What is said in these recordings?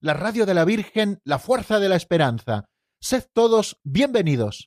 la radio de la Virgen, la fuerza de la esperanza. Sed todos bienvenidos.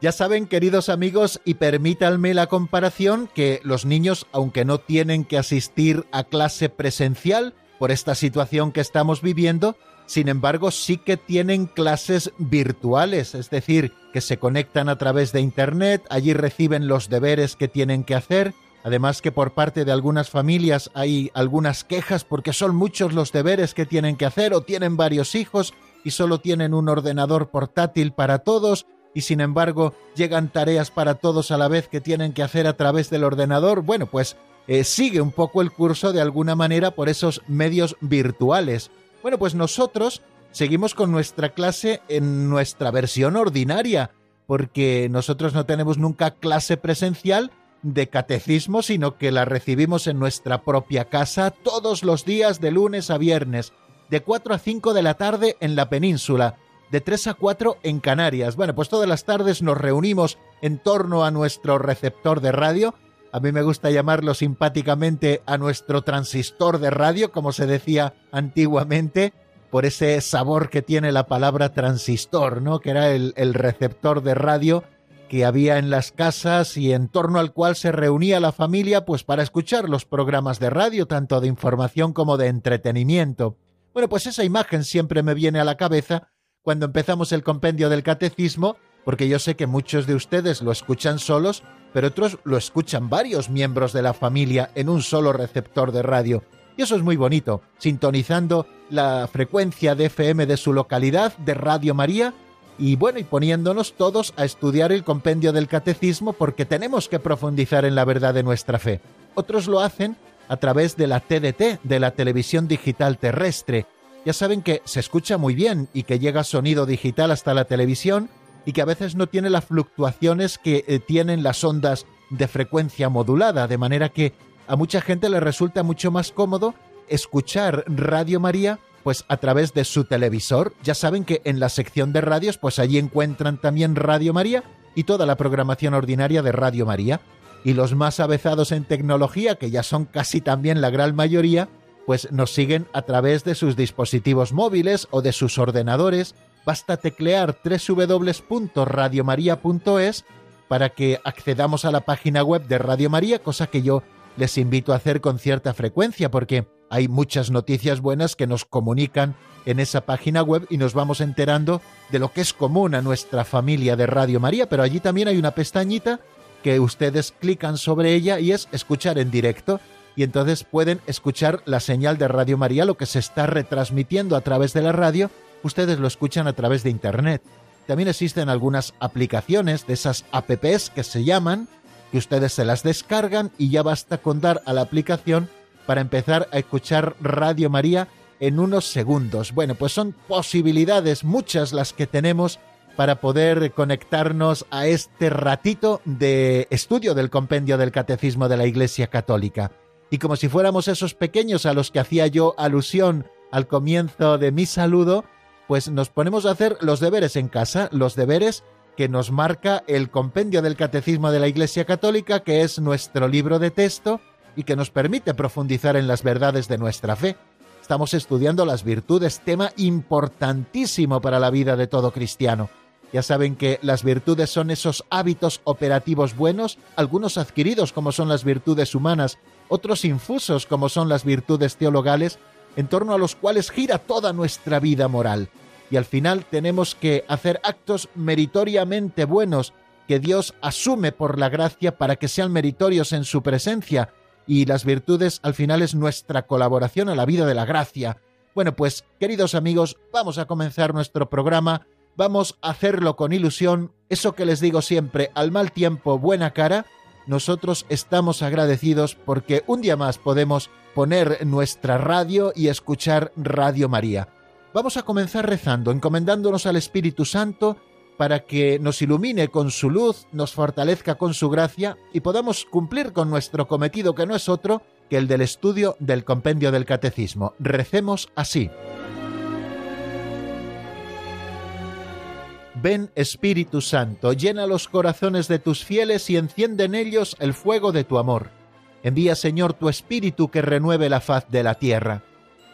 Ya saben, queridos amigos, y permítanme la comparación, que los niños, aunque no tienen que asistir a clase presencial por esta situación que estamos viviendo, sin embargo sí que tienen clases virtuales, es decir, que se conectan a través de Internet, allí reciben los deberes que tienen que hacer, además que por parte de algunas familias hay algunas quejas porque son muchos los deberes que tienen que hacer o tienen varios hijos y solo tienen un ordenador portátil para todos, y sin embargo llegan tareas para todos a la vez que tienen que hacer a través del ordenador, bueno, pues eh, sigue un poco el curso de alguna manera por esos medios virtuales. Bueno, pues nosotros seguimos con nuestra clase en nuestra versión ordinaria, porque nosotros no tenemos nunca clase presencial de catecismo, sino que la recibimos en nuestra propia casa todos los días de lunes a viernes, de 4 a 5 de la tarde en la península de 3 a 4 en Canarias. Bueno, pues todas las tardes nos reunimos en torno a nuestro receptor de radio. A mí me gusta llamarlo simpáticamente a nuestro transistor de radio, como se decía antiguamente, por ese sabor que tiene la palabra transistor, ¿no? Que era el, el receptor de radio que había en las casas y en torno al cual se reunía la familia pues para escuchar los programas de radio, tanto de información como de entretenimiento. Bueno, pues esa imagen siempre me viene a la cabeza cuando empezamos el compendio del catecismo, porque yo sé que muchos de ustedes lo escuchan solos, pero otros lo escuchan varios miembros de la familia en un solo receptor de radio. Y eso es muy bonito, sintonizando la frecuencia de FM de su localidad, de Radio María, y bueno, y poniéndonos todos a estudiar el compendio del catecismo porque tenemos que profundizar en la verdad de nuestra fe. Otros lo hacen a través de la TDT, de la televisión digital terrestre, ya saben que se escucha muy bien y que llega sonido digital hasta la televisión y que a veces no tiene las fluctuaciones que eh, tienen las ondas de frecuencia modulada, de manera que a mucha gente le resulta mucho más cómodo escuchar Radio María pues a través de su televisor. Ya saben que en la sección de radios pues allí encuentran también Radio María y toda la programación ordinaria de Radio María. Y los más avezados en tecnología, que ya son casi también la gran mayoría, pues nos siguen a través de sus dispositivos móviles o de sus ordenadores. Basta teclear www.radiomaria.es para que accedamos a la página web de Radio María, cosa que yo les invito a hacer con cierta frecuencia porque hay muchas noticias buenas que nos comunican en esa página web y nos vamos enterando de lo que es común a nuestra familia de Radio María, pero allí también hay una pestañita que ustedes clican sobre ella y es escuchar en directo. Y entonces pueden escuchar la señal de Radio María, lo que se está retransmitiendo a través de la radio, ustedes lo escuchan a través de Internet. También existen algunas aplicaciones de esas apps que se llaman, que ustedes se las descargan y ya basta con dar a la aplicación para empezar a escuchar Radio María en unos segundos. Bueno, pues son posibilidades muchas las que tenemos para poder conectarnos a este ratito de estudio del compendio del Catecismo de la Iglesia Católica y como si fuéramos esos pequeños a los que hacía yo alusión al comienzo de mi saludo, pues nos ponemos a hacer los deberes en casa, los deberes que nos marca el compendio del Catecismo de la Iglesia Católica, que es nuestro libro de texto y que nos permite profundizar en las verdades de nuestra fe. Estamos estudiando las virtudes, tema importantísimo para la vida de todo cristiano. Ya saben que las virtudes son esos hábitos operativos buenos, algunos adquiridos como son las virtudes humanas otros infusos como son las virtudes teologales, en torno a los cuales gira toda nuestra vida moral. Y al final tenemos que hacer actos meritoriamente buenos que Dios asume por la gracia para que sean meritorios en su presencia. Y las virtudes al final es nuestra colaboración a la vida de la gracia. Bueno, pues queridos amigos, vamos a comenzar nuestro programa vamos a hacerlo con ilusión, eso que les digo siempre, al mal tiempo, buena cara, nosotros estamos agradecidos porque un día más podemos poner nuestra radio y escuchar Radio María. Vamos a comenzar rezando, encomendándonos al Espíritu Santo para que nos ilumine con su luz, nos fortalezca con su gracia y podamos cumplir con nuestro cometido que no es otro que el del estudio del compendio del catecismo. Recemos así. Ven Espíritu Santo, llena los corazones de tus fieles y enciende en ellos el fuego de tu amor. Envía Señor tu Espíritu que renueve la faz de la tierra.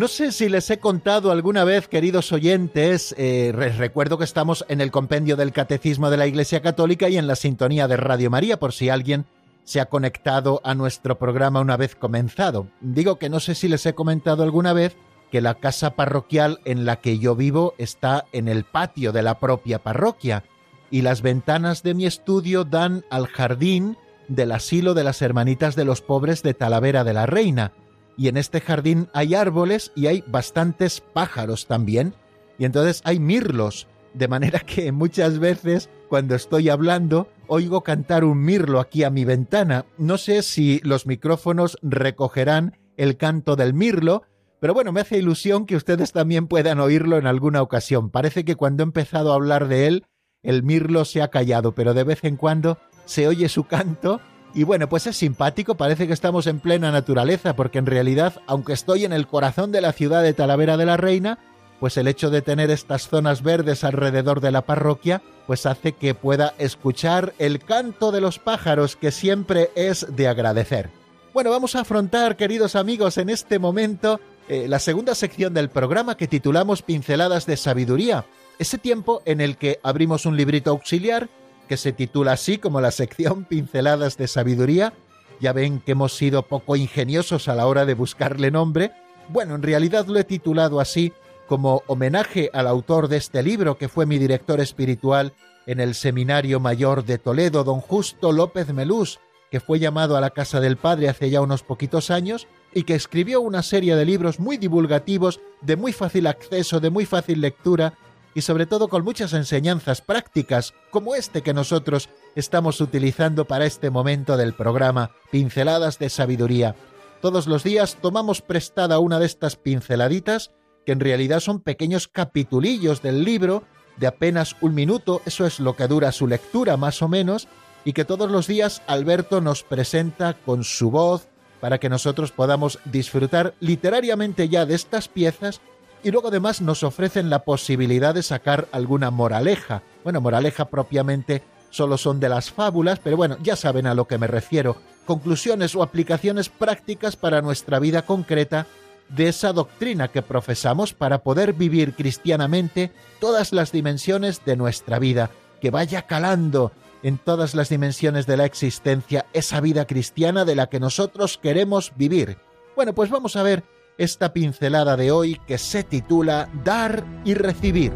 No sé si les he contado alguna vez, queridos oyentes, eh, recuerdo que estamos en el compendio del Catecismo de la Iglesia Católica y en la sintonía de Radio María, por si alguien se ha conectado a nuestro programa una vez comenzado. Digo que no sé si les he comentado alguna vez que la casa parroquial en la que yo vivo está en el patio de la propia parroquia y las ventanas de mi estudio dan al jardín del asilo de las Hermanitas de los Pobres de Talavera de la Reina y en este jardín hay árboles y hay bastantes pájaros también, y entonces hay mirlos, de manera que muchas veces cuando estoy hablando oigo cantar un mirlo aquí a mi ventana. No sé si los micrófonos recogerán el canto del mirlo, pero bueno, me hace ilusión que ustedes también puedan oírlo en alguna ocasión. Parece que cuando he empezado a hablar de él, el mirlo se ha callado, pero de vez en cuando se oye su canto y bueno, pues es simpático, parece que estamos en plena naturaleza, porque en realidad, aunque estoy en el corazón de la ciudad de Talavera de la Reina, pues el hecho de tener estas zonas verdes alrededor de la parroquia, pues hace que pueda escuchar el canto de los pájaros, que siempre es de agradecer. Bueno, vamos a afrontar, queridos amigos, en este momento eh, la segunda sección del programa que titulamos Pinceladas de Sabiduría, ese tiempo en el que abrimos un librito auxiliar que se titula así como la sección Pinceladas de Sabiduría. Ya ven que hemos sido poco ingeniosos a la hora de buscarle nombre. Bueno, en realidad lo he titulado así como homenaje al autor de este libro, que fue mi director espiritual en el Seminario Mayor de Toledo, don Justo López Melús, que fue llamado a la Casa del Padre hace ya unos poquitos años y que escribió una serie de libros muy divulgativos, de muy fácil acceso, de muy fácil lectura, y sobre todo con muchas enseñanzas prácticas como este que nosotros estamos utilizando para este momento del programa Pinceladas de Sabiduría. Todos los días tomamos prestada una de estas pinceladitas que en realidad son pequeños capitulillos del libro de apenas un minuto, eso es lo que dura su lectura más o menos, y que todos los días Alberto nos presenta con su voz para que nosotros podamos disfrutar literariamente ya de estas piezas y luego además nos ofrecen la posibilidad de sacar alguna moraleja. Bueno, moraleja propiamente solo son de las fábulas, pero bueno, ya saben a lo que me refiero. Conclusiones o aplicaciones prácticas para nuestra vida concreta de esa doctrina que profesamos para poder vivir cristianamente todas las dimensiones de nuestra vida, que vaya calando en todas las dimensiones de la existencia esa vida cristiana de la que nosotros queremos vivir. Bueno, pues vamos a ver esta pincelada de hoy que se titula Dar y Recibir.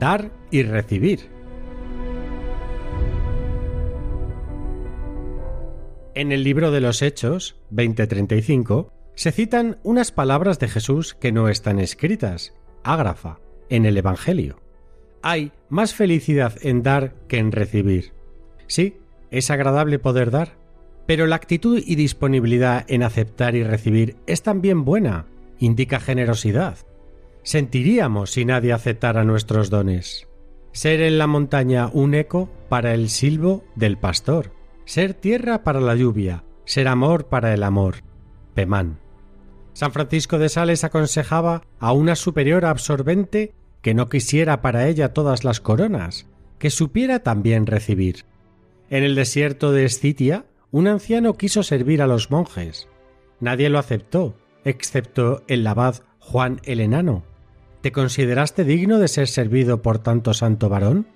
Dar y recibir. En el libro de los Hechos 2035 se citan unas palabras de Jesús que no están escritas, ágrafa, en el Evangelio hay más felicidad en dar que en recibir. Sí, es agradable poder dar, pero la actitud y disponibilidad en aceptar y recibir es también buena, indica generosidad. Sentiríamos si nadie aceptara nuestros dones. Ser en la montaña un eco para el silbo del pastor, ser tierra para la lluvia, ser amor para el amor. Pemán. San Francisco de Sales aconsejaba a una superiora absorbente que no quisiera para ella todas las coronas, que supiera también recibir. En el desierto de Escitia, un anciano quiso servir a los monjes. Nadie lo aceptó, excepto el abad Juan el Enano. ¿Te consideraste digno de ser servido por tanto santo varón?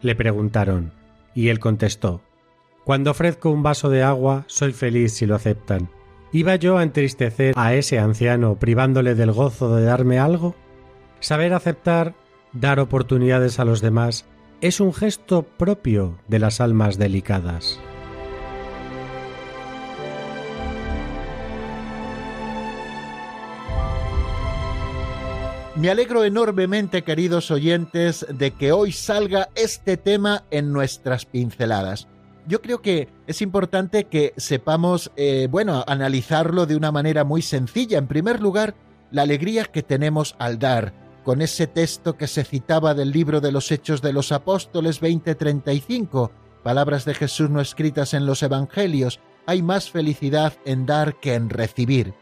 le preguntaron, y él contestó Cuando ofrezco un vaso de agua, soy feliz si lo aceptan. ¿Iba yo a entristecer a ese anciano privándole del gozo de darme algo? Saber aceptar, dar oportunidades a los demás, es un gesto propio de las almas delicadas. Me alegro enormemente, queridos oyentes, de que hoy salga este tema en nuestras pinceladas yo creo que es importante que sepamos, eh, bueno, analizarlo de una manera muy sencilla. En primer lugar, la alegría que tenemos al dar, con ese texto que se citaba del libro de los Hechos de los Apóstoles 2035, palabras de Jesús no escritas en los Evangelios, hay más felicidad en dar que en recibir.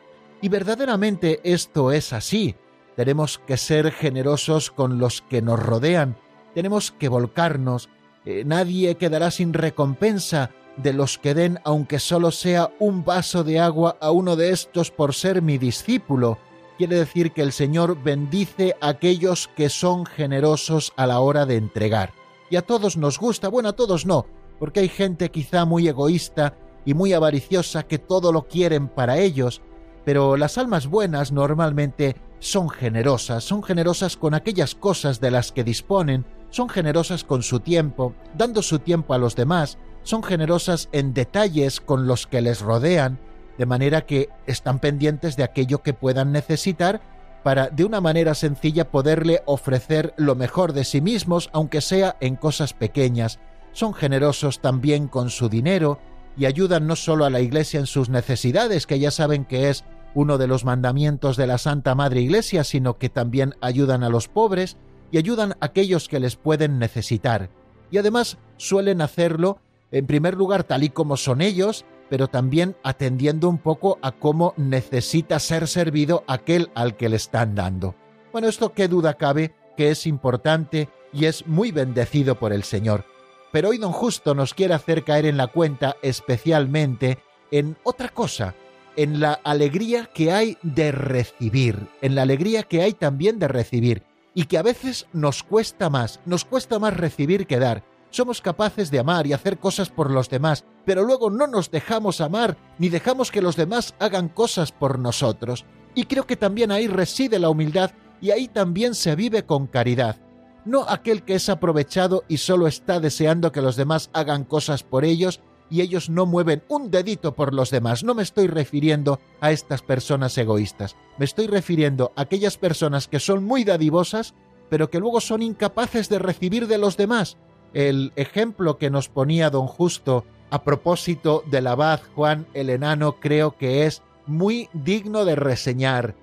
Y verdaderamente esto es así. Tenemos que ser generosos con los que nos rodean, tenemos que volcarnos, eh, nadie quedará sin recompensa de los que den, aunque solo sea un vaso de agua a uno de estos por ser mi discípulo. Quiere decir que el Señor bendice a aquellos que son generosos a la hora de entregar. Y a todos nos gusta, bueno, a todos no, porque hay gente quizá muy egoísta y muy avariciosa que todo lo quieren para ellos, pero las almas buenas normalmente son generosas, son generosas con aquellas cosas de las que disponen, son generosas con su tiempo, dando su tiempo a los demás, son generosas en detalles con los que les rodean, de manera que están pendientes de aquello que puedan necesitar para de una manera sencilla poderle ofrecer lo mejor de sí mismos, aunque sea en cosas pequeñas. Son generosos también con su dinero y ayudan no solo a la Iglesia en sus necesidades, que ya saben que es uno de los mandamientos de la Santa Madre Iglesia, sino que también ayudan a los pobres, y ayudan a aquellos que les pueden necesitar. Y además suelen hacerlo, en primer lugar, tal y como son ellos, pero también atendiendo un poco a cómo necesita ser servido aquel al que le están dando. Bueno, esto qué duda cabe que es importante y es muy bendecido por el Señor. Pero hoy don Justo nos quiere hacer caer en la cuenta especialmente en otra cosa, en la alegría que hay de recibir, en la alegría que hay también de recibir y que a veces nos cuesta más, nos cuesta más recibir que dar. Somos capaces de amar y hacer cosas por los demás, pero luego no nos dejamos amar ni dejamos que los demás hagan cosas por nosotros. Y creo que también ahí reside la humildad y ahí también se vive con caridad. No aquel que es aprovechado y solo está deseando que los demás hagan cosas por ellos y ellos no mueven un dedito por los demás. No me estoy refiriendo a estas personas egoístas, me estoy refiriendo a aquellas personas que son muy dadivosas, pero que luego son incapaces de recibir de los demás. El ejemplo que nos ponía don Justo a propósito del abad Juan el Enano creo que es muy digno de reseñar.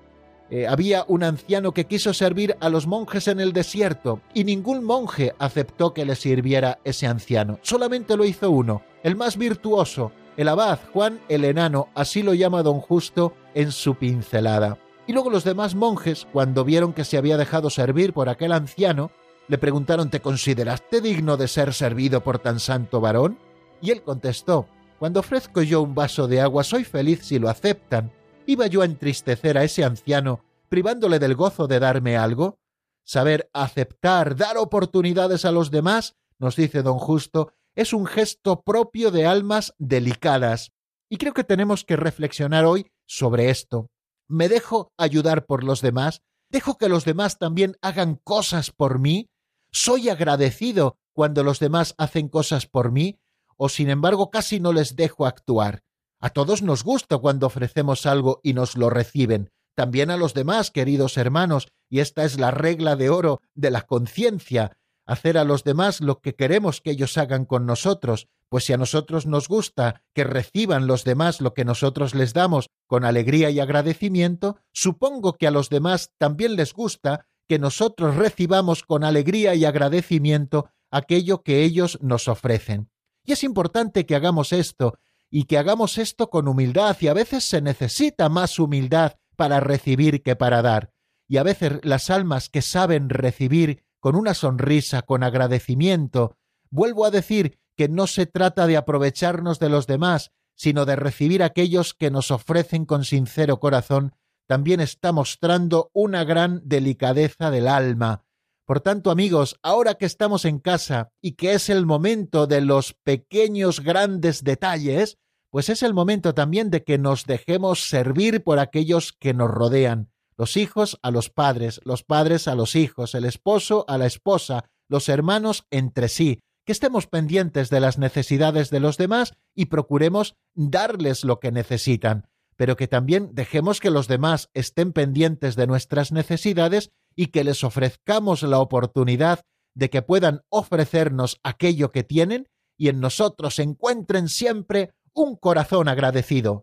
Eh, había un anciano que quiso servir a los monjes en el desierto y ningún monje aceptó que le sirviera ese anciano. Solamente lo hizo uno, el más virtuoso, el abad Juan el Enano, así lo llama don Justo en su pincelada. Y luego los demás monjes, cuando vieron que se había dejado servir por aquel anciano, le preguntaron ¿Te consideraste digno de ser servido por tan santo varón? Y él contestó Cuando ofrezco yo un vaso de agua soy feliz si lo aceptan, ¿Iba yo a entristecer a ese anciano privándole del gozo de darme algo? Saber aceptar, dar oportunidades a los demás, nos dice don Justo, es un gesto propio de almas delicadas. Y creo que tenemos que reflexionar hoy sobre esto. ¿Me dejo ayudar por los demás? ¿Dejo que los demás también hagan cosas por mí? ¿Soy agradecido cuando los demás hacen cosas por mí? ¿O sin embargo casi no les dejo actuar? A todos nos gusta cuando ofrecemos algo y nos lo reciben, también a los demás, queridos hermanos, y esta es la regla de oro de la conciencia, hacer a los demás lo que queremos que ellos hagan con nosotros, pues si a nosotros nos gusta que reciban los demás lo que nosotros les damos con alegría y agradecimiento, supongo que a los demás también les gusta que nosotros recibamos con alegría y agradecimiento aquello que ellos nos ofrecen. Y es importante que hagamos esto, y que hagamos esto con humildad y a veces se necesita más humildad para recibir que para dar. Y a veces las almas que saben recibir con una sonrisa, con agradecimiento, vuelvo a decir que no se trata de aprovecharnos de los demás, sino de recibir aquellos que nos ofrecen con sincero corazón, también está mostrando una gran delicadeza del alma. Por tanto, amigos, ahora que estamos en casa y que es el momento de los pequeños grandes detalles, pues es el momento también de que nos dejemos servir por aquellos que nos rodean, los hijos a los padres, los padres a los hijos, el esposo a la esposa, los hermanos entre sí, que estemos pendientes de las necesidades de los demás y procuremos darles lo que necesitan, pero que también dejemos que los demás estén pendientes de nuestras necesidades y que les ofrezcamos la oportunidad de que puedan ofrecernos aquello que tienen y en nosotros encuentren siempre un corazón agradecido.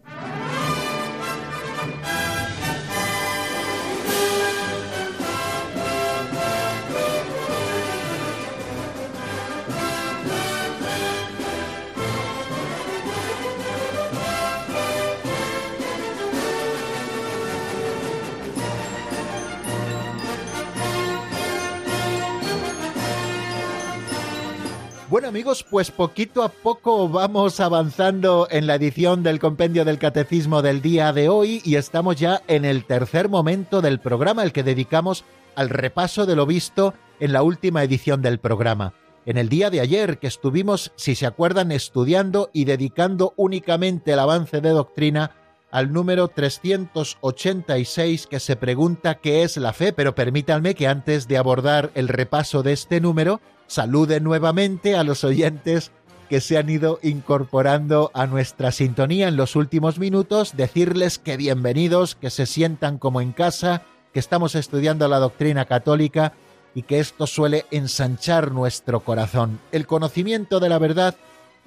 Bueno amigos, pues poquito a poco vamos avanzando en la edición del compendio del catecismo del día de hoy y estamos ya en el tercer momento del programa, el que dedicamos al repaso de lo visto en la última edición del programa. En el día de ayer que estuvimos, si se acuerdan, estudiando y dedicando únicamente el avance de doctrina al número 386 que se pregunta qué es la fe, pero permítanme que antes de abordar el repaso de este número, salude nuevamente a los oyentes que se han ido incorporando a nuestra sintonía en los últimos minutos, decirles que bienvenidos, que se sientan como en casa, que estamos estudiando la doctrina católica y que esto suele ensanchar nuestro corazón. El conocimiento de la verdad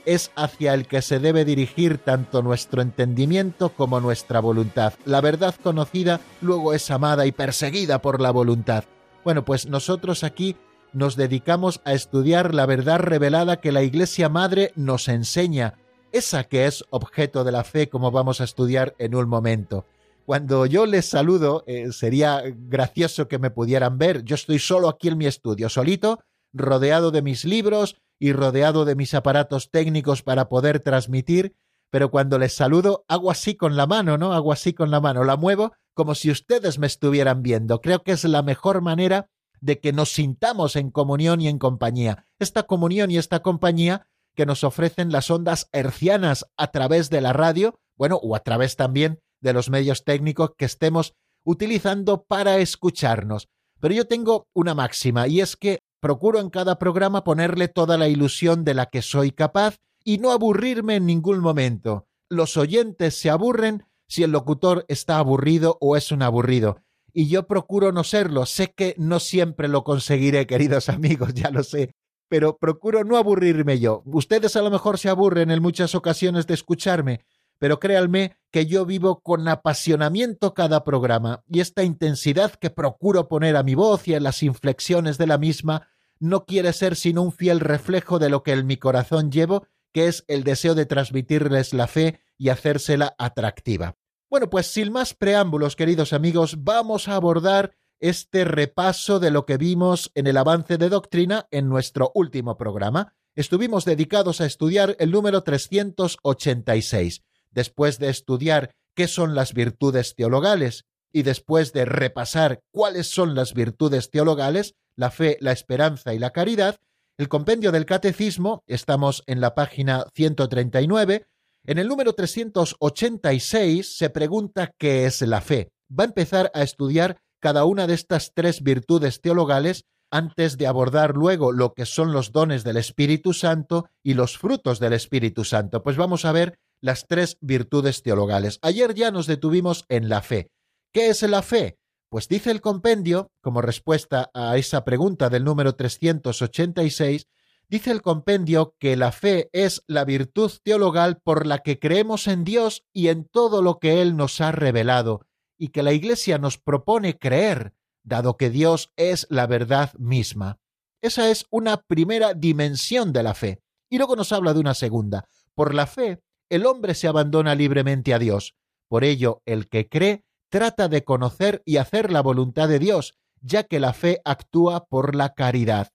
es hacia el que se debe dirigir tanto nuestro entendimiento como nuestra voluntad. La verdad conocida luego es amada y perseguida por la voluntad. Bueno, pues nosotros aquí nos dedicamos a estudiar la verdad revelada que la Iglesia Madre nos enseña, esa que es objeto de la fe como vamos a estudiar en un momento. Cuando yo les saludo, eh, sería gracioso que me pudieran ver. Yo estoy solo aquí en mi estudio, solito, rodeado de mis libros y rodeado de mis aparatos técnicos para poder transmitir, pero cuando les saludo hago así con la mano, ¿no? Hago así con la mano, la muevo como si ustedes me estuvieran viendo. Creo que es la mejor manera de que nos sintamos en comunión y en compañía. Esta comunión y esta compañía que nos ofrecen las ondas hercianas a través de la radio, bueno, o a través también de los medios técnicos que estemos utilizando para escucharnos. Pero yo tengo una máxima y es que procuro en cada programa ponerle toda la ilusión de la que soy capaz y no aburrirme en ningún momento. Los oyentes se aburren si el locutor está aburrido o es un aburrido y yo procuro no serlo. Sé que no siempre lo conseguiré, queridos amigos, ya lo sé, pero procuro no aburrirme yo. Ustedes a lo mejor se aburren en muchas ocasiones de escucharme, pero créanme que yo vivo con apasionamiento cada programa y esta intensidad que procuro poner a mi voz y en las inflexiones de la misma no quiere ser sino un fiel reflejo de lo que en mi corazón llevo, que es el deseo de transmitirles la fe y hacérsela atractiva. Bueno, pues sin más preámbulos, queridos amigos, vamos a abordar este repaso de lo que vimos en el avance de doctrina en nuestro último programa. Estuvimos dedicados a estudiar el número 386. Después de estudiar qué son las virtudes teologales y después de repasar cuáles son las virtudes teologales, la fe, la esperanza y la caridad, el compendio del catecismo, estamos en la página 139, en el número 386 se pregunta qué es la fe. Va a empezar a estudiar cada una de estas tres virtudes teologales antes de abordar luego lo que son los dones del Espíritu Santo y los frutos del Espíritu Santo. Pues vamos a ver las tres virtudes teologales. Ayer ya nos detuvimos en la fe. ¿Qué es la fe? Pues dice el compendio, como respuesta a esa pregunta del número 386, Dice el compendio que la fe es la virtud teologal por la que creemos en Dios y en todo lo que Él nos ha revelado, y que la Iglesia nos propone creer, dado que Dios es la verdad misma. Esa es una primera dimensión de la fe. Y luego nos habla de una segunda. Por la fe, el hombre se abandona libremente a Dios. Por ello, el que cree trata de conocer y hacer la voluntad de Dios, ya que la fe actúa por la caridad.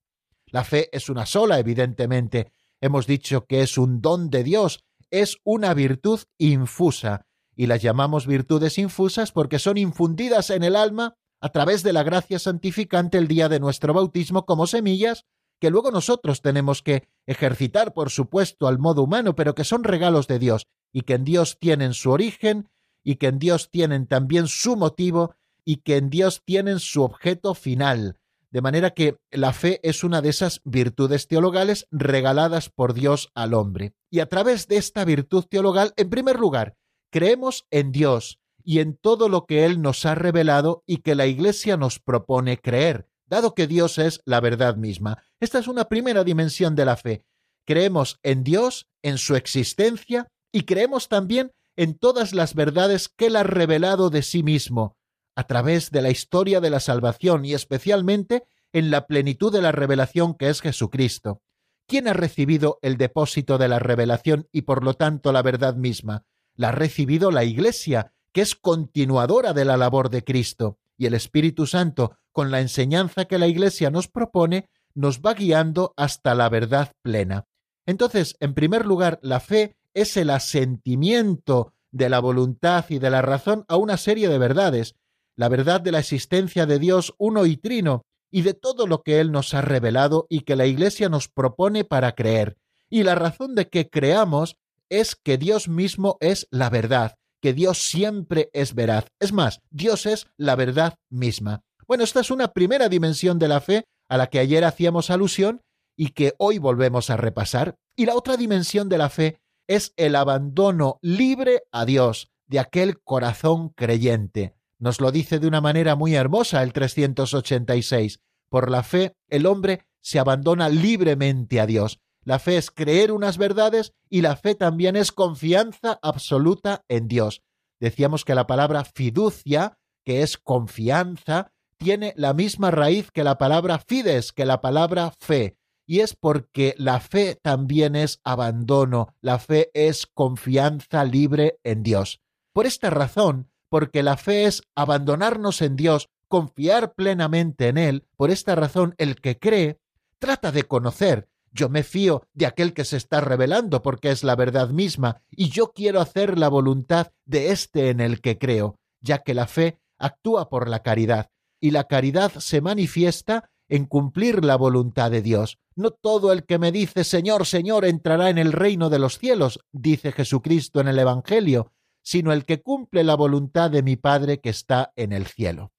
La fe es una sola, evidentemente. Hemos dicho que es un don de Dios, es una virtud infusa, y las llamamos virtudes infusas porque son infundidas en el alma a través de la gracia santificante el día de nuestro bautismo como semillas que luego nosotros tenemos que ejercitar, por supuesto, al modo humano, pero que son regalos de Dios y que en Dios tienen su origen y que en Dios tienen también su motivo y que en Dios tienen su objeto final. De manera que la fe es una de esas virtudes teologales regaladas por Dios al hombre. Y a través de esta virtud teologal, en primer lugar, creemos en Dios y en todo lo que Él nos ha revelado y que la Iglesia nos propone creer, dado que Dios es la verdad misma. Esta es una primera dimensión de la fe. Creemos en Dios, en su existencia, y creemos también en todas las verdades que Él ha revelado de sí mismo, a través de la historia de la salvación y especialmente en la plenitud de la revelación que es Jesucristo. ¿Quién ha recibido el depósito de la revelación y por lo tanto la verdad misma? La ha recibido la Iglesia, que es continuadora de la labor de Cristo, y el Espíritu Santo, con la enseñanza que la Iglesia nos propone, nos va guiando hasta la verdad plena. Entonces, en primer lugar, la fe es el asentimiento de la voluntad y de la razón a una serie de verdades, la verdad de la existencia de Dios uno y trino, y de todo lo que Él nos ha revelado y que la Iglesia nos propone para creer. Y la razón de que creamos es que Dios mismo es la verdad, que Dios siempre es veraz. Es más, Dios es la verdad misma. Bueno, esta es una primera dimensión de la fe a la que ayer hacíamos alusión y que hoy volvemos a repasar. Y la otra dimensión de la fe es el abandono libre a Dios de aquel corazón creyente. Nos lo dice de una manera muy hermosa el 386. Por la fe, el hombre se abandona libremente a Dios. La fe es creer unas verdades y la fe también es confianza absoluta en Dios. Decíamos que la palabra fiducia, que es confianza, tiene la misma raíz que la palabra fides, que la palabra fe y es porque la fe también es abandono, la fe es confianza libre en Dios. Por esta razón, porque la fe es abandonarnos en Dios, confiar plenamente en Él, por esta razón el que cree trata de conocer. Yo me fío de aquel que se está revelando porque es la verdad misma, y yo quiero hacer la voluntad de este en el que creo, ya que la fe actúa por la caridad, y la caridad se manifiesta en cumplir la voluntad de Dios. No todo el que me dice Señor, Señor entrará en el reino de los cielos, dice Jesucristo en el Evangelio, sino el que cumple la voluntad de mi Padre que está en el cielo.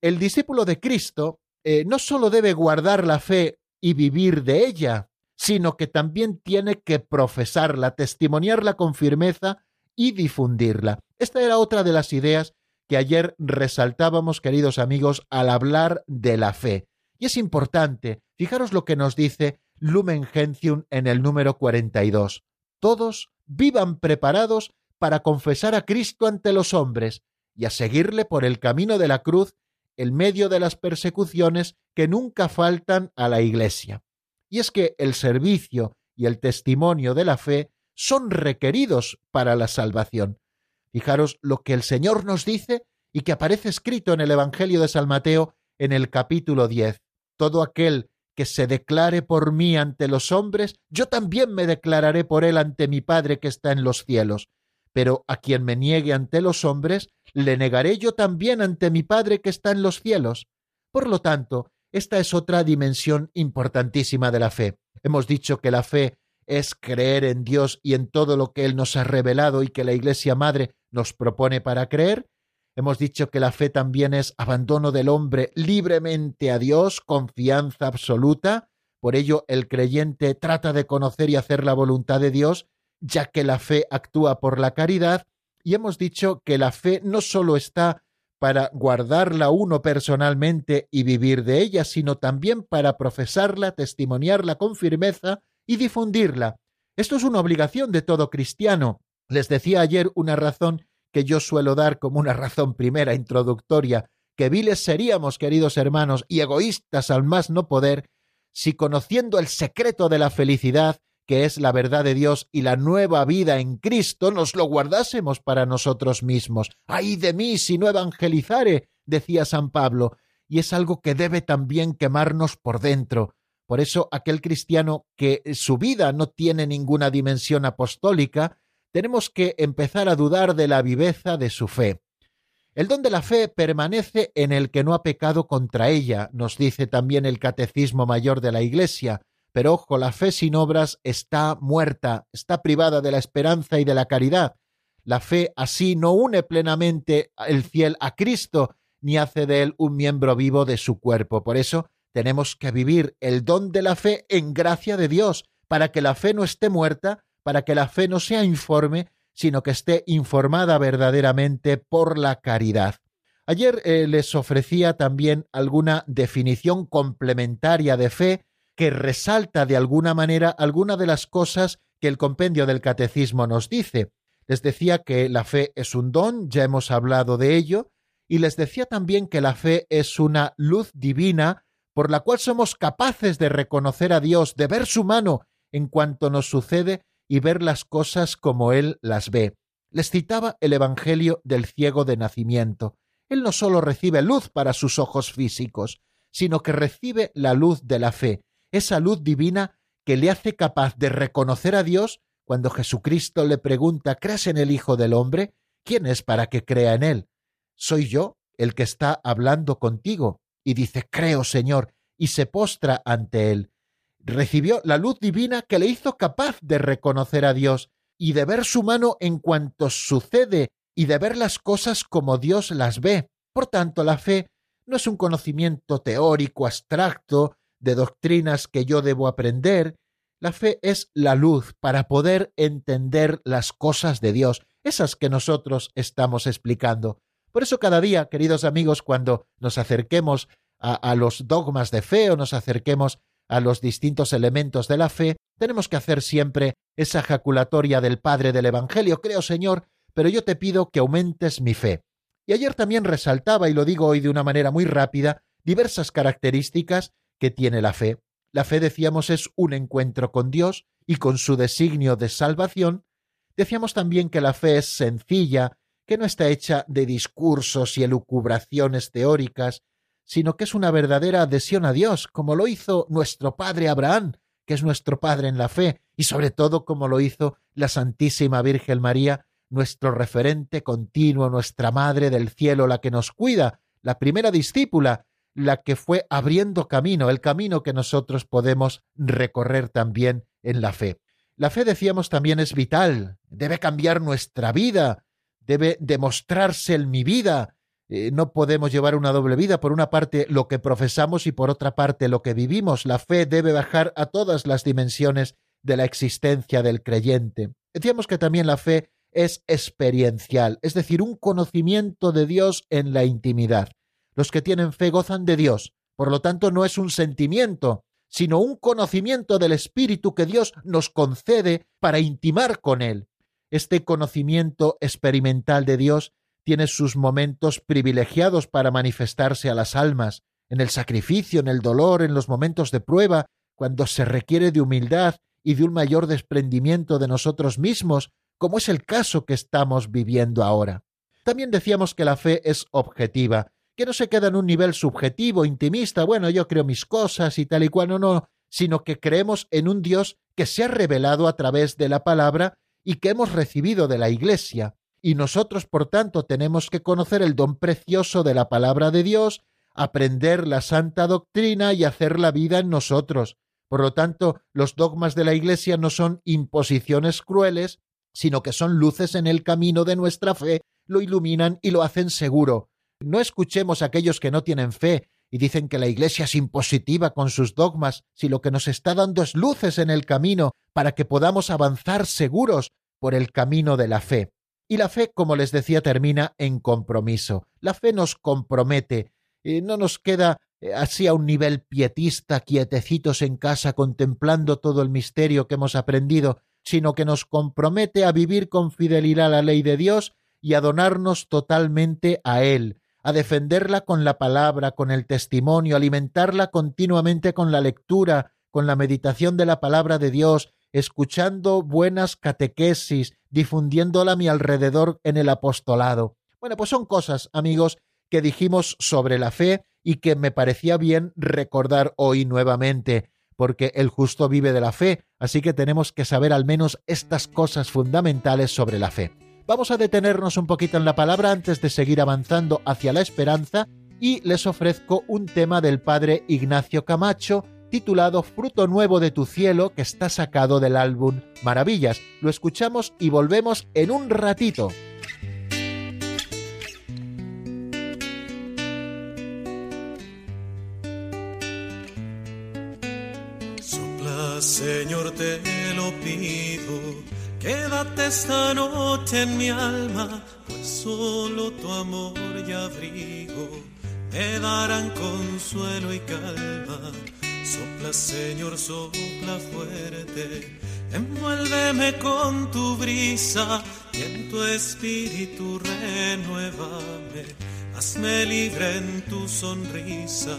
El discípulo de Cristo eh, no sólo debe guardar la fe y vivir de ella, sino que también tiene que profesarla, testimoniarla con firmeza y difundirla. Esta era otra de las ideas que ayer resaltábamos, queridos amigos, al hablar de la fe. Y es importante, fijaros lo que nos dice Lumen Gentium en el número 42. Todos vivan preparados para confesar a Cristo ante los hombres y a seguirle por el camino de la cruz en medio de las persecuciones que nunca faltan a la Iglesia. Y es que el servicio y el testimonio de la fe son requeridos para la salvación. Fijaros lo que el Señor nos dice y que aparece escrito en el Evangelio de San Mateo en el capítulo 10 todo aquel que se declare por mí ante los hombres, yo también me declararé por él ante mi Padre que está en los cielos. Pero a quien me niegue ante los hombres, le negaré yo también ante mi Padre que está en los cielos. Por lo tanto, esta es otra dimensión importantísima de la fe. Hemos dicho que la fe es creer en Dios y en todo lo que Él nos ha revelado y que la Iglesia Madre nos propone para creer, Hemos dicho que la fe también es abandono del hombre libremente a Dios, confianza absoluta. Por ello, el creyente trata de conocer y hacer la voluntad de Dios, ya que la fe actúa por la caridad. Y hemos dicho que la fe no solo está para guardarla uno personalmente y vivir de ella, sino también para profesarla, testimoniarla con firmeza y difundirla. Esto es una obligación de todo cristiano. Les decía ayer una razón que yo suelo dar como una razón primera introductoria, que viles seríamos, queridos hermanos, y egoístas al más no poder, si conociendo el secreto de la felicidad, que es la verdad de Dios y la nueva vida en Cristo, nos lo guardásemos para nosotros mismos. ¡Ay de mí si no evangelizare! decía San Pablo, y es algo que debe también quemarnos por dentro. Por eso aquel cristiano que su vida no tiene ninguna dimensión apostólica, tenemos que empezar a dudar de la viveza de su fe. El don de la fe permanece en el que no ha pecado contra ella, nos dice también el Catecismo Mayor de la Iglesia, pero ojo, la fe sin obras está muerta, está privada de la esperanza y de la caridad. La fe así no une plenamente el fiel a Cristo, ni hace de él un miembro vivo de su cuerpo. Por eso tenemos que vivir el don de la fe en gracia de Dios, para que la fe no esté muerta, para que la fe no sea informe, sino que esté informada verdaderamente por la caridad. Ayer eh, les ofrecía también alguna definición complementaria de fe que resalta de alguna manera alguna de las cosas que el compendio del catecismo nos dice. Les decía que la fe es un don, ya hemos hablado de ello, y les decía también que la fe es una luz divina por la cual somos capaces de reconocer a Dios, de ver su mano en cuanto nos sucede y ver las cosas como Él las ve. Les citaba el Evangelio del ciego de nacimiento. Él no sólo recibe luz para sus ojos físicos, sino que recibe la luz de la fe, esa luz divina que le hace capaz de reconocer a Dios cuando Jesucristo le pregunta ¿Crees en el Hijo del Hombre? ¿Quién es para que crea en él? ¿Soy yo el que está hablando contigo? Y dice Creo, Señor, y se postra ante él recibió la luz divina que le hizo capaz de reconocer a Dios y de ver su mano en cuanto sucede y de ver las cosas como Dios las ve. Por tanto, la fe no es un conocimiento teórico abstracto de doctrinas que yo debo aprender. La fe es la luz para poder entender las cosas de Dios, esas que nosotros estamos explicando. Por eso cada día, queridos amigos, cuando nos acerquemos a, a los dogmas de fe o nos acerquemos a los distintos elementos de la fe, tenemos que hacer siempre esa jaculatoria del Padre del Evangelio. Creo, Señor, pero yo te pido que aumentes mi fe. Y ayer también resaltaba, y lo digo hoy de una manera muy rápida, diversas características que tiene la fe. La fe, decíamos, es un encuentro con Dios y con su designio de salvación. Decíamos también que la fe es sencilla, que no está hecha de discursos y elucubraciones teóricas, sino que es una verdadera adhesión a Dios, como lo hizo nuestro padre Abraham, que es nuestro padre en la fe, y sobre todo como lo hizo la Santísima Virgen María, nuestro referente continuo, nuestra Madre del Cielo, la que nos cuida, la primera discípula, la que fue abriendo camino, el camino que nosotros podemos recorrer también en la fe. La fe, decíamos, también es vital, debe cambiar nuestra vida, debe demostrarse en mi vida, eh, no podemos llevar una doble vida, por una parte lo que profesamos y por otra parte lo que vivimos. La fe debe bajar a todas las dimensiones de la existencia del creyente. Decíamos que también la fe es experiencial, es decir, un conocimiento de Dios en la intimidad. Los que tienen fe gozan de Dios, por lo tanto no es un sentimiento, sino un conocimiento del Espíritu que Dios nos concede para intimar con Él. Este conocimiento experimental de Dios tiene sus momentos privilegiados para manifestarse a las almas, en el sacrificio, en el dolor, en los momentos de prueba, cuando se requiere de humildad y de un mayor desprendimiento de nosotros mismos, como es el caso que estamos viviendo ahora. También decíamos que la fe es objetiva, que no se queda en un nivel subjetivo, intimista, bueno, yo creo mis cosas y tal y cual, no, no, sino que creemos en un Dios que se ha revelado a través de la palabra y que hemos recibido de la Iglesia, y nosotros, por tanto, tenemos que conocer el don precioso de la palabra de Dios, aprender la santa doctrina y hacer la vida en nosotros. Por lo tanto, los dogmas de la Iglesia no son imposiciones crueles, sino que son luces en el camino de nuestra fe, lo iluminan y lo hacen seguro. No escuchemos a aquellos que no tienen fe y dicen que la Iglesia es impositiva con sus dogmas, si lo que nos está dando es luces en el camino para que podamos avanzar seguros por el camino de la fe. Y la fe, como les decía, termina en compromiso. La fe nos compromete, eh, no nos queda eh, así a un nivel pietista, quietecitos en casa, contemplando todo el misterio que hemos aprendido, sino que nos compromete a vivir con fidelidad a la ley de Dios y a donarnos totalmente a Él, a defenderla con la palabra, con el testimonio, alimentarla continuamente con la lectura, con la meditación de la palabra de Dios, escuchando buenas catequesis, difundiéndola a mi alrededor en el apostolado. Bueno, pues son cosas, amigos, que dijimos sobre la fe y que me parecía bien recordar hoy nuevamente, porque el justo vive de la fe, así que tenemos que saber al menos estas cosas fundamentales sobre la fe. Vamos a detenernos un poquito en la palabra antes de seguir avanzando hacia la esperanza y les ofrezco un tema del padre Ignacio Camacho titulado Fruto Nuevo de tu Cielo que está sacado del álbum Maravillas. Lo escuchamos y volvemos en un ratito. Sopla, Señor, te lo pido. Quédate esta noche en mi alma, pues solo tu amor y abrigo me darán consuelo y calma. Sopla, Señor, sopla fuerte, envuélveme con tu brisa y en tu espíritu renuévame. Hazme libre en tu sonrisa,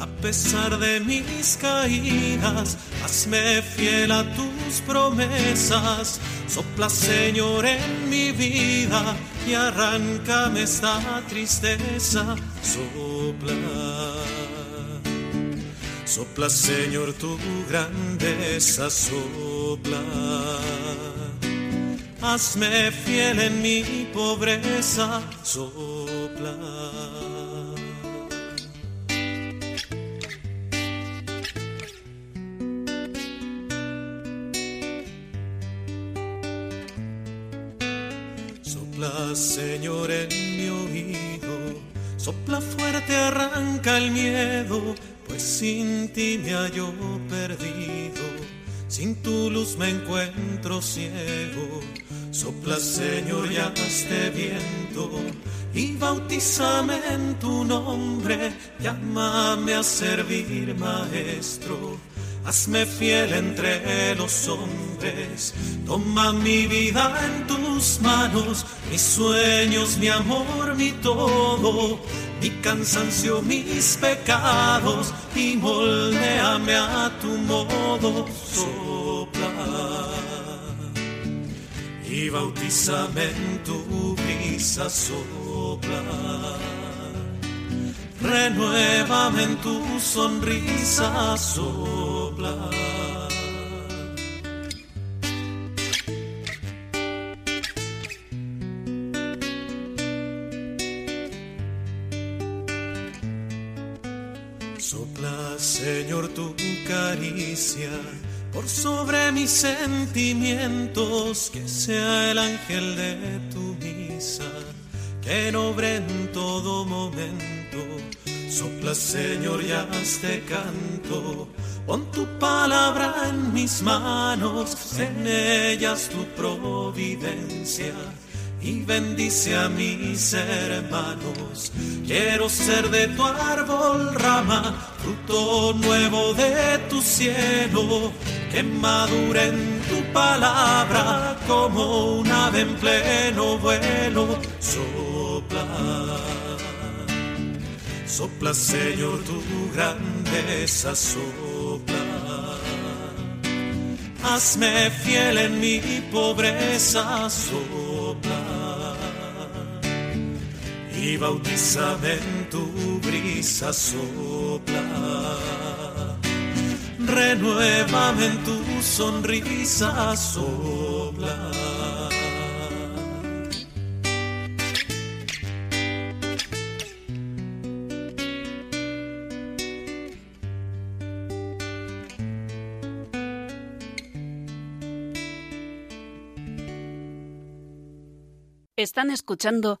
a pesar de mis caídas, hazme fiel a tus promesas. Sopla, Señor, en mi vida y arráncame esta tristeza. Sopla. Sopla, Señor, tu grandeza, sopla. Hazme fiel en mi pobreza, sopla. Sopla, Señor, en mi oído. Sopla fuerte, arranca el miedo, pues sin ti me hallo perdido. Sin tu luz me encuentro ciego. Sopla, Señor, y hazte viento. Y bautízame en tu nombre. Llámame a servir, Maestro. Hazme fiel entre los hombres. Toma mi vida en tus manos, mis sueños, mi amor, mi todo, mi cansancio, mis pecados, y moldeame a tu modo. Sopla y bautízame en tu brisa, sopla. Renuévame en tu sonrisa, sopla. Por sobre mis sentimientos, que sea el ángel de tu misa, que obre en todo momento. Sopla, Señor, y hazte canto. Pon tu palabra en mis manos, en ellas tu providencia y bendice a mis hermanos. Quiero ser de tu árbol rama, fruto nuevo de tu cielo, que madure en tu palabra como un ave en pleno vuelo. Sopla, sopla Señor tu grandeza, sopla. Hazme fiel en mi pobreza, sopla y bautízame en tu brisa sopla. Renuévame en tu sonrisa sopla. Están escuchando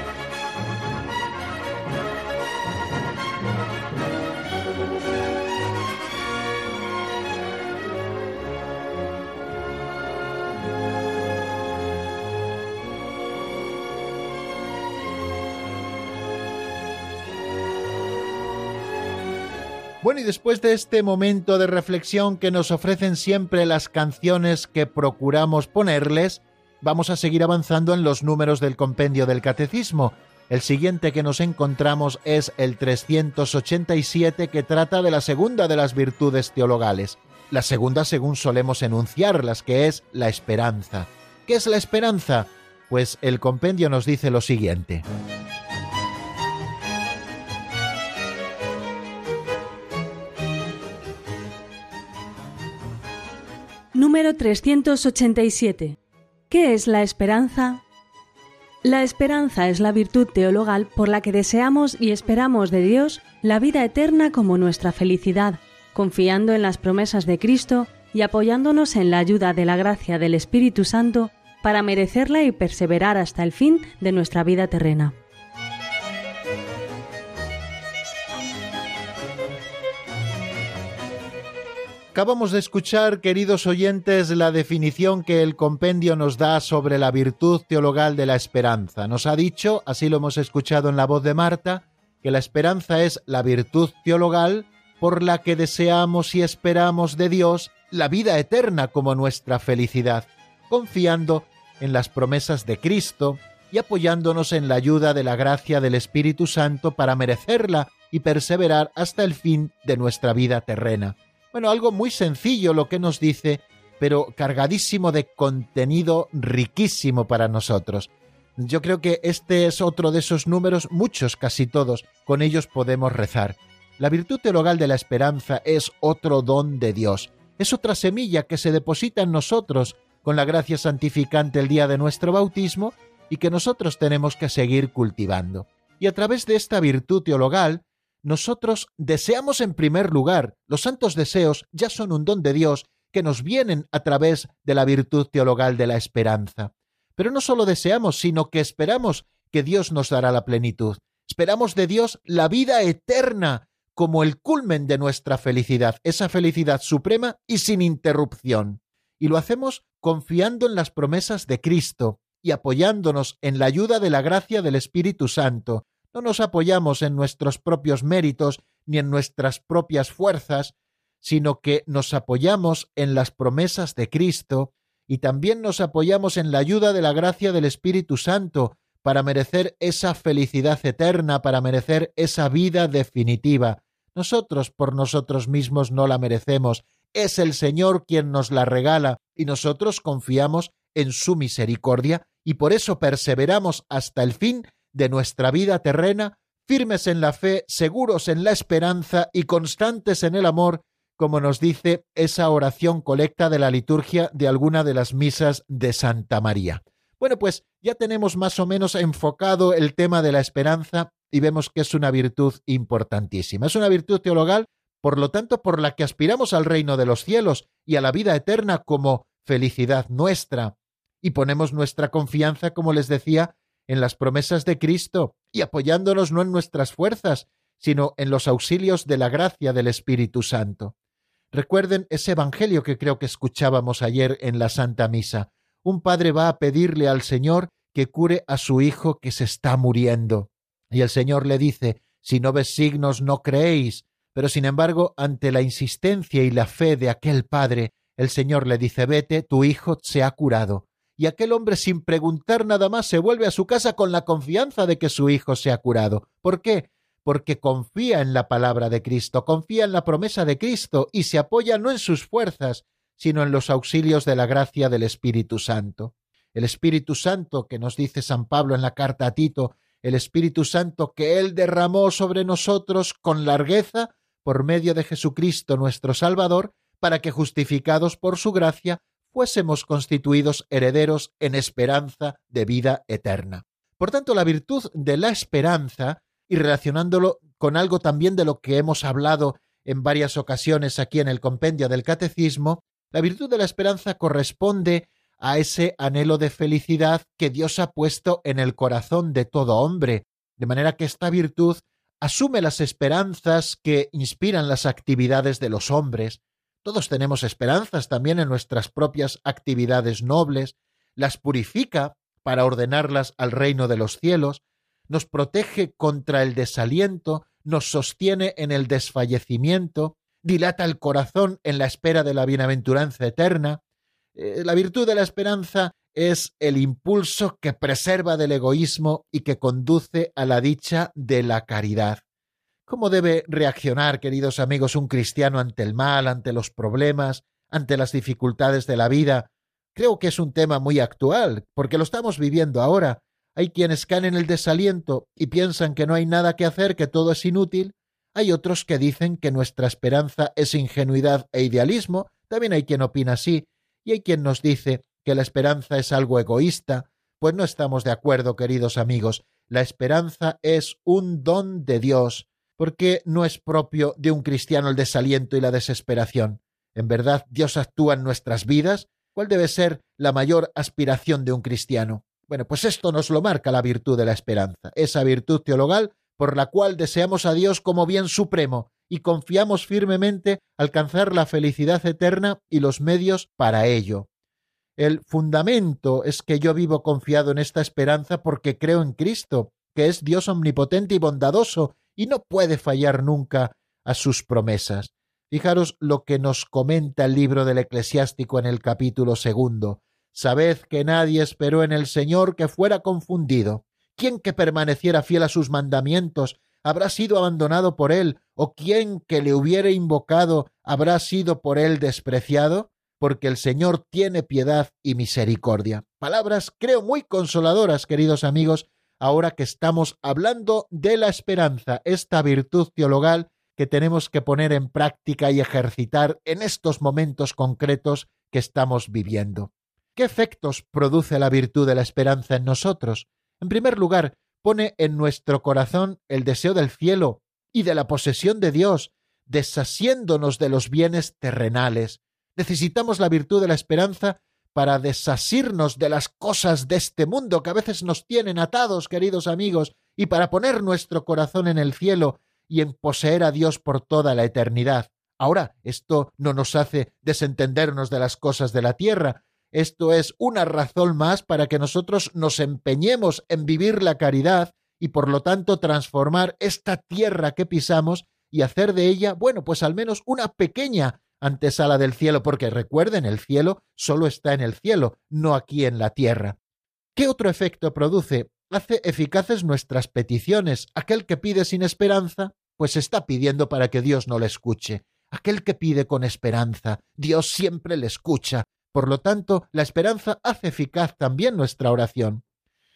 Bueno, y después de este momento de reflexión que nos ofrecen siempre las canciones que procuramos ponerles, vamos a seguir avanzando en los números del compendio del catecismo. El siguiente que nos encontramos es el 387 que trata de la segunda de las virtudes teologales. La segunda según solemos enunciarlas, que es la esperanza. ¿Qué es la esperanza? Pues el compendio nos dice lo siguiente. Número 387. ¿Qué es la esperanza? La esperanza es la virtud teologal por la que deseamos y esperamos de Dios la vida eterna como nuestra felicidad, confiando en las promesas de Cristo y apoyándonos en la ayuda de la gracia del Espíritu Santo para merecerla y perseverar hasta el fin de nuestra vida terrena. Acabamos de escuchar, queridos oyentes, la definición que el compendio nos da sobre la virtud teologal de la esperanza. Nos ha dicho, así lo hemos escuchado en la voz de Marta, que la esperanza es la virtud teologal por la que deseamos y esperamos de Dios la vida eterna como nuestra felicidad, confiando en las promesas de Cristo y apoyándonos en la ayuda de la gracia del Espíritu Santo para merecerla y perseverar hasta el fin de nuestra vida terrena. Bueno, algo muy sencillo lo que nos dice, pero cargadísimo de contenido riquísimo para nosotros. Yo creo que este es otro de esos números, muchos, casi todos, con ellos podemos rezar. La virtud teologal de la esperanza es otro don de Dios, es otra semilla que se deposita en nosotros con la gracia santificante el día de nuestro bautismo y que nosotros tenemos que seguir cultivando. Y a través de esta virtud teologal nosotros deseamos en primer lugar, los santos deseos ya son un don de Dios que nos vienen a través de la virtud teologal de la esperanza. Pero no solo deseamos, sino que esperamos que Dios nos dará la plenitud. Esperamos de Dios la vida eterna como el culmen de nuestra felicidad, esa felicidad suprema y sin interrupción. Y lo hacemos confiando en las promesas de Cristo y apoyándonos en la ayuda de la gracia del Espíritu Santo, no nos apoyamos en nuestros propios méritos ni en nuestras propias fuerzas, sino que nos apoyamos en las promesas de Cristo y también nos apoyamos en la ayuda de la gracia del Espíritu Santo para merecer esa felicidad eterna, para merecer esa vida definitiva. Nosotros por nosotros mismos no la merecemos, es el Señor quien nos la regala y nosotros confiamos en su misericordia y por eso perseveramos hasta el fin de nuestra vida terrena, firmes en la fe, seguros en la esperanza y constantes en el amor, como nos dice esa oración colecta de la liturgia de alguna de las misas de Santa María. Bueno, pues ya tenemos más o menos enfocado el tema de la esperanza y vemos que es una virtud importantísima. Es una virtud teologal, por lo tanto, por la que aspiramos al reino de los cielos y a la vida eterna como felicidad nuestra. Y ponemos nuestra confianza, como les decía, en las promesas de Cristo y apoyándonos no en nuestras fuerzas, sino en los auxilios de la gracia del Espíritu Santo. Recuerden ese Evangelio que creo que escuchábamos ayer en la Santa Misa. Un padre va a pedirle al Señor que cure a su hijo que se está muriendo. Y el Señor le dice, si no ves signos no creéis. Pero sin embargo, ante la insistencia y la fe de aquel padre, el Señor le dice, vete, tu hijo se ha curado y aquel hombre sin preguntar nada más se vuelve a su casa con la confianza de que su hijo se ha curado. ¿Por qué? Porque confía en la palabra de Cristo, confía en la promesa de Cristo y se apoya no en sus fuerzas, sino en los auxilios de la gracia del Espíritu Santo. El Espíritu Santo que nos dice San Pablo en la carta a Tito, el Espíritu Santo que Él derramó sobre nosotros con largueza por medio de Jesucristo nuestro Salvador, para que justificados por su gracia fuésemos constituidos herederos en esperanza de vida eterna. Por tanto, la virtud de la esperanza, y relacionándolo con algo también de lo que hemos hablado en varias ocasiones aquí en el compendio del Catecismo, la virtud de la esperanza corresponde a ese anhelo de felicidad que Dios ha puesto en el corazón de todo hombre, de manera que esta virtud asume las esperanzas que inspiran las actividades de los hombres, todos tenemos esperanzas también en nuestras propias actividades nobles, las purifica para ordenarlas al reino de los cielos, nos protege contra el desaliento, nos sostiene en el desfallecimiento, dilata el corazón en la espera de la bienaventuranza eterna. Eh, la virtud de la esperanza es el impulso que preserva del egoísmo y que conduce a la dicha de la caridad. ¿Cómo debe reaccionar, queridos amigos, un cristiano ante el mal, ante los problemas, ante las dificultades de la vida? Creo que es un tema muy actual, porque lo estamos viviendo ahora. Hay quienes caen en el desaliento y piensan que no hay nada que hacer, que todo es inútil. Hay otros que dicen que nuestra esperanza es ingenuidad e idealismo. También hay quien opina así. Y hay quien nos dice que la esperanza es algo egoísta. Pues no estamos de acuerdo, queridos amigos. La esperanza es un don de Dios, porque no es propio de un cristiano el desaliento y la desesperación. En verdad, Dios actúa en nuestras vidas. ¿Cuál debe ser la mayor aspiración de un cristiano? Bueno, pues esto nos lo marca la virtud de la esperanza, esa virtud teologal por la cual deseamos a Dios como bien supremo y confiamos firmemente alcanzar la felicidad eterna y los medios para ello. El fundamento es que yo vivo confiado en esta esperanza porque creo en Cristo, que es Dios omnipotente y bondadoso, y no puede fallar nunca a sus promesas. Fijaros lo que nos comenta el libro del eclesiástico en el capítulo segundo. Sabed que nadie esperó en el Señor que fuera confundido. ¿Quién que permaneciera fiel a sus mandamientos habrá sido abandonado por él? ¿O quién que le hubiere invocado habrá sido por él despreciado? Porque el Señor tiene piedad y misericordia. Palabras, creo, muy consoladoras, queridos amigos, ahora que estamos hablando de la esperanza, esta virtud teologal que tenemos que poner en práctica y ejercitar en estos momentos concretos que estamos viviendo. ¿Qué efectos produce la virtud de la esperanza en nosotros? En primer lugar, pone en nuestro corazón el deseo del cielo y de la posesión de Dios, desasiéndonos de los bienes terrenales. Necesitamos la virtud de la esperanza para desasirnos de las cosas de este mundo que a veces nos tienen atados, queridos amigos, y para poner nuestro corazón en el cielo y en poseer a Dios por toda la eternidad. Ahora, esto no nos hace desentendernos de las cosas de la tierra, esto es una razón más para que nosotros nos empeñemos en vivir la caridad y por lo tanto transformar esta tierra que pisamos y hacer de ella, bueno, pues al menos una pequeña antesala del cielo, porque recuerden, el cielo solo está en el cielo, no aquí en la tierra. ¿Qué otro efecto produce? Hace eficaces nuestras peticiones. Aquel que pide sin esperanza, pues está pidiendo para que Dios no le escuche. Aquel que pide con esperanza, Dios siempre le escucha. Por lo tanto, la esperanza hace eficaz también nuestra oración.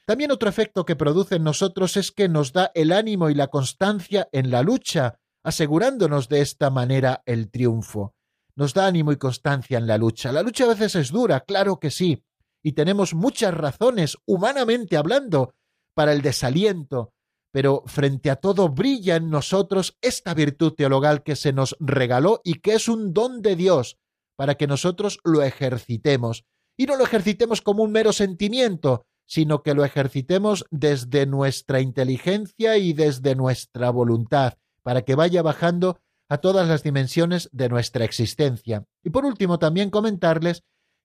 También otro efecto que produce en nosotros es que nos da el ánimo y la constancia en la lucha, asegurándonos de esta manera el triunfo. Nos da ánimo y constancia en la lucha. La lucha a veces es dura, claro que sí, y tenemos muchas razones, humanamente hablando, para el desaliento, pero frente a todo brilla en nosotros esta virtud teologal que se nos regaló y que es un don de Dios, para que nosotros lo ejercitemos. Y no lo ejercitemos como un mero sentimiento, sino que lo ejercitemos desde nuestra inteligencia y desde nuestra voluntad, para que vaya bajando a todas las dimensiones de nuestra existencia. Y por último, también comentarles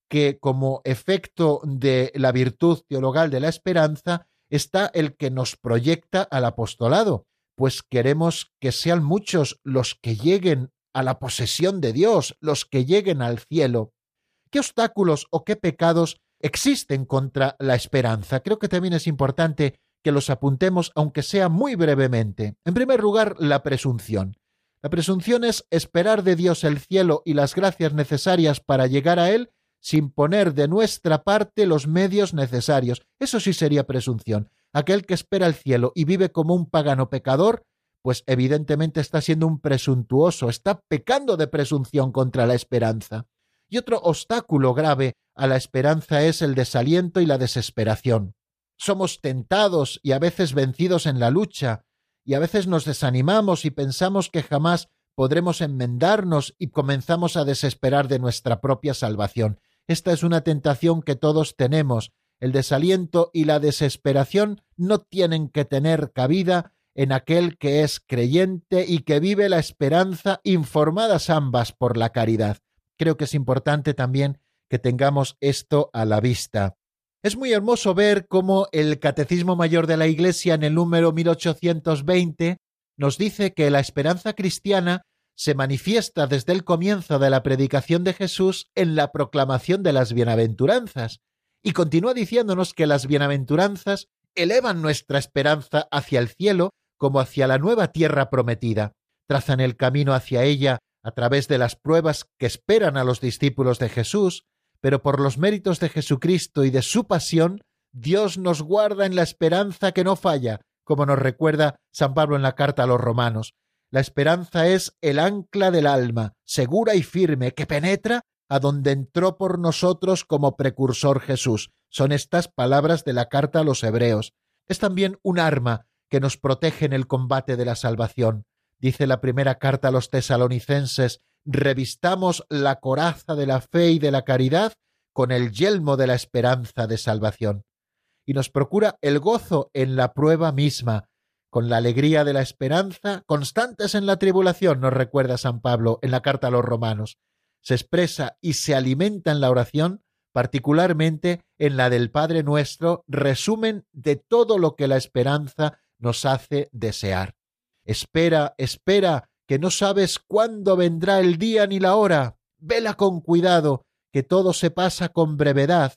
que como efecto de la virtud teologal de la esperanza está el que nos proyecta al apostolado, pues queremos que sean muchos los que lleguen a la posesión de Dios, los que lleguen al cielo. ¿Qué obstáculos o qué pecados existen contra la esperanza? Creo que también es importante que los apuntemos, aunque sea muy brevemente. En primer lugar, la presunción. La presunción es esperar de Dios el cielo y las gracias necesarias para llegar a Él sin poner de nuestra parte los medios necesarios. Eso sí sería presunción. Aquel que espera el cielo y vive como un pagano pecador pues evidentemente está siendo un presuntuoso, está pecando de presunción contra la esperanza. Y otro obstáculo grave a la esperanza es el desaliento y la desesperación. Somos tentados y a veces vencidos en la lucha, y a veces nos desanimamos y pensamos que jamás podremos enmendarnos y comenzamos a desesperar de nuestra propia salvación. Esta es una tentación que todos tenemos. El desaliento y la desesperación no tienen que tener cabida en aquel que es creyente y que vive la esperanza, informadas ambas por la caridad. Creo que es importante también que tengamos esto a la vista. Es muy hermoso ver cómo el Catecismo Mayor de la Iglesia en el número 1820 nos dice que la esperanza cristiana se manifiesta desde el comienzo de la predicación de Jesús en la proclamación de las bienaventuranzas. Y continúa diciéndonos que las bienaventuranzas elevan nuestra esperanza hacia el cielo como hacia la nueva tierra prometida, trazan el camino hacia ella a través de las pruebas que esperan a los discípulos de Jesús, pero por los méritos de Jesucristo y de su pasión, Dios nos guarda en la esperanza que no falla, como nos recuerda San Pablo en la carta a los romanos. La esperanza es el ancla del alma, segura y firme, que penetra a donde entró por nosotros como precursor Jesús. Son estas palabras de la carta a los hebreos. Es también un arma que nos protege en el combate de la salvación. Dice la primera carta a los tesalonicenses, revistamos la coraza de la fe y de la caridad con el yelmo de la esperanza de salvación. Y nos procura el gozo en la prueba misma, con la alegría de la esperanza, constantes en la tribulación, nos recuerda San Pablo en la carta a los romanos. Se expresa y se alimenta en la oración, particularmente en la del Padre nuestro, resumen de todo lo que la esperanza nos hace desear. Espera, espera, que no sabes cuándo vendrá el día ni la hora. Vela con cuidado, que todo se pasa con brevedad,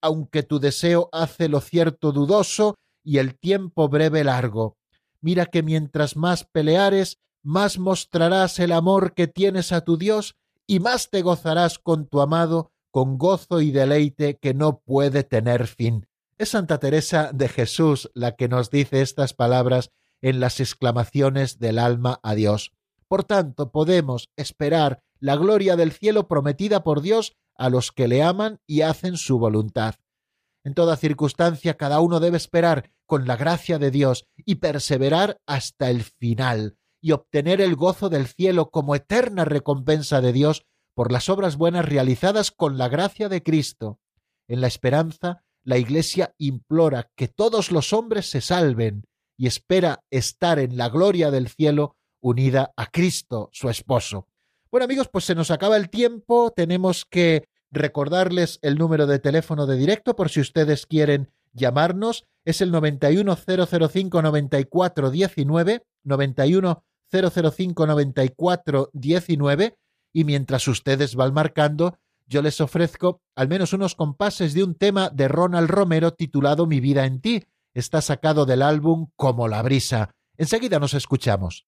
aunque tu deseo hace lo cierto dudoso y el tiempo breve largo. Mira que mientras más peleares, más mostrarás el amor que tienes a tu Dios y más te gozarás con tu amado con gozo y deleite que no puede tener fin. Es Santa Teresa de Jesús la que nos dice estas palabras en las exclamaciones del alma a Dios. Por tanto, podemos esperar la gloria del cielo prometida por Dios a los que le aman y hacen su voluntad. En toda circunstancia cada uno debe esperar con la gracia de Dios y perseverar hasta el final y obtener el gozo del cielo como eterna recompensa de Dios por las obras buenas realizadas con la gracia de Cristo. En la esperanza, la Iglesia implora que todos los hombres se salven y espera estar en la gloria del cielo unida a Cristo, su esposo. Bueno amigos, pues se nos acaba el tiempo, tenemos que recordarles el número de teléfono de directo por si ustedes quieren llamarnos, es el 910059419, 910059419 y mientras ustedes van marcando, yo les ofrezco al menos unos compases de un tema de Ronald Romero titulado Mi vida en ti, está sacado del álbum Como la brisa. Enseguida nos escuchamos.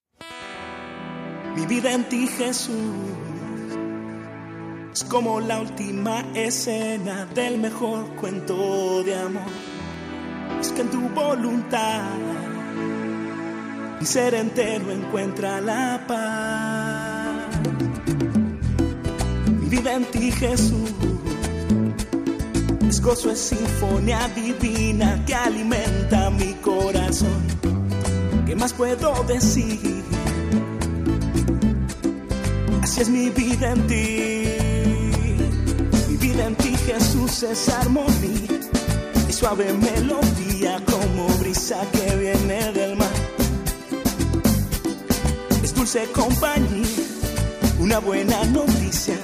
Mi vida en ti, Jesús, es como la última escena del mejor cuento de amor. Es que en tu voluntad mi ser entero encuentra la paz. Mi vida en ti, Jesús es gozo, es sinfonía divina que alimenta mi corazón. ¿Qué más puedo decir? Así es mi vida en ti. Mi vida en ti, Jesús, es armonía y suave melodía como brisa que viene del mar. Es dulce compañía, una buena noticia.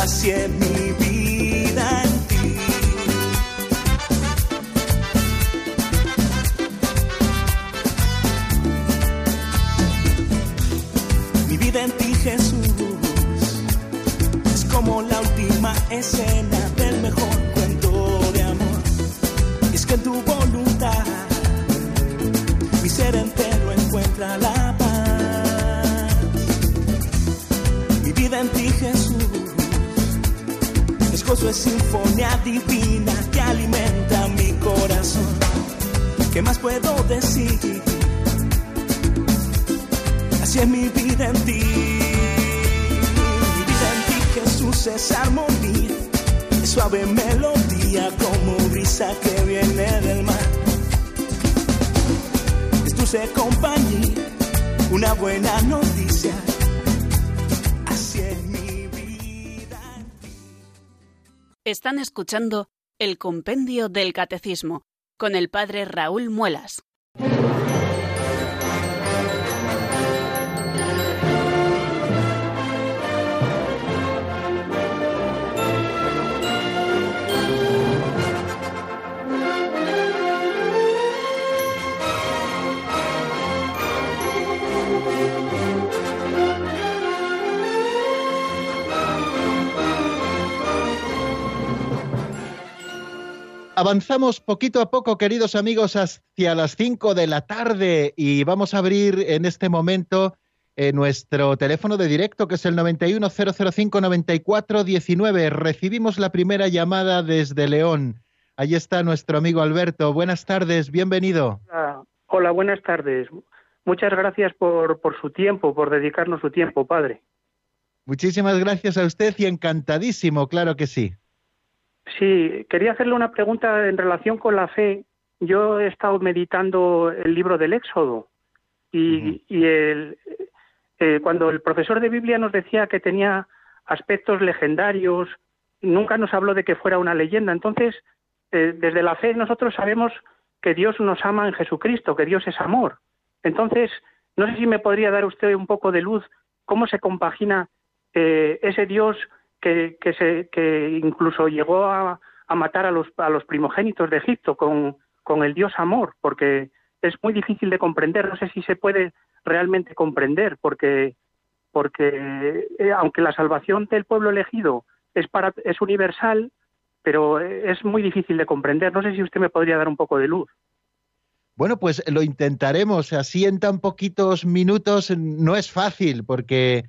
Así es mi vida mi en ti, Jesús, es como la última escena del mejor cuento de amor. Es que en tu voluntad mi ser entero encuentra la paz. Mi vida en ti, Jesús gozo es sinfonía divina que alimenta mi corazón. ¿Qué más puedo decir? Así es mi vida en ti. Mi vida en ti, Jesús, es armonía. Es suave melodía como brisa que viene del mar. Es dulce compañía, una buena noticia Están escuchando el Compendio del Catecismo con el Padre Raúl Muelas. Avanzamos poquito a poco, queridos amigos, hacia las 5 de la tarde y vamos a abrir en este momento eh, nuestro teléfono de directo, que es el 910059419. Recibimos la primera llamada desde León. Ahí está nuestro amigo Alberto. Buenas tardes, bienvenido. Hola, buenas tardes. Muchas gracias por, por su tiempo, por dedicarnos su tiempo, padre. Muchísimas gracias a usted y encantadísimo, claro que sí. Sí, quería hacerle una pregunta en relación con la fe. Yo he estado meditando el libro del Éxodo y, el, eh, cuando el profesor de Biblia nos decía que tenía aspectos legendarios, nunca nos habló de que fuera una leyenda. Entonces, eh, desde la fe nosotros sabemos que Dios nos ama en Jesucristo, que Dios es amor. Entonces, no sé si me podría dar usted un poco de luz cómo se compagina eh, ese Dios que, que, se, que incluso llegó a, a matar a los, a los primogénitos de Egipto con, el Dios amor, porque es muy difícil de comprender. No sé si se puede realmente comprender, porque, porque eh, aunque la salvación del pueblo elegido es, para, es universal, pero es muy difícil de comprender. No sé si usted me podría dar un poco de luz. Bueno, pues lo intentaremos. Así en tan poquitos minutos no es fácil, porque